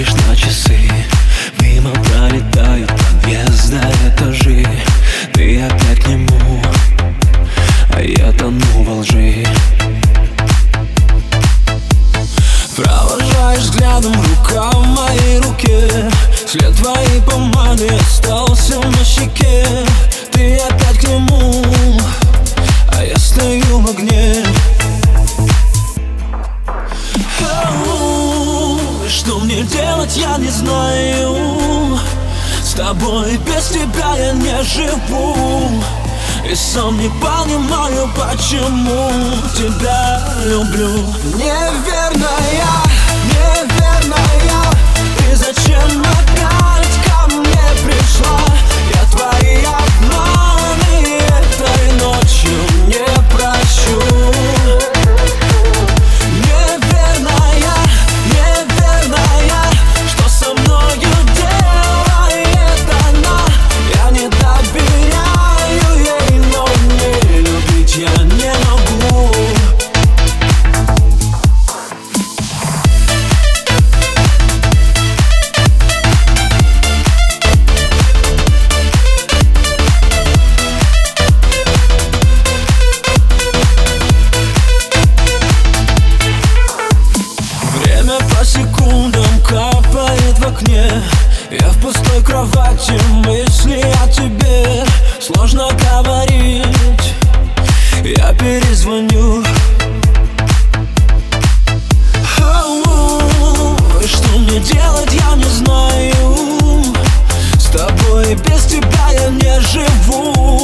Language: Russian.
смотришь на часы. Мимо пролетают знаю С тобой без тебя я не живу. И сам не понимаю, почему тебя люблю. Неверная, неверная Ты зачем окне. Я в пустой кровати, мысли о тебе. Сложно говорить, я перезвоню. Что мне делать, я не знаю. С тобой без тебя я не живу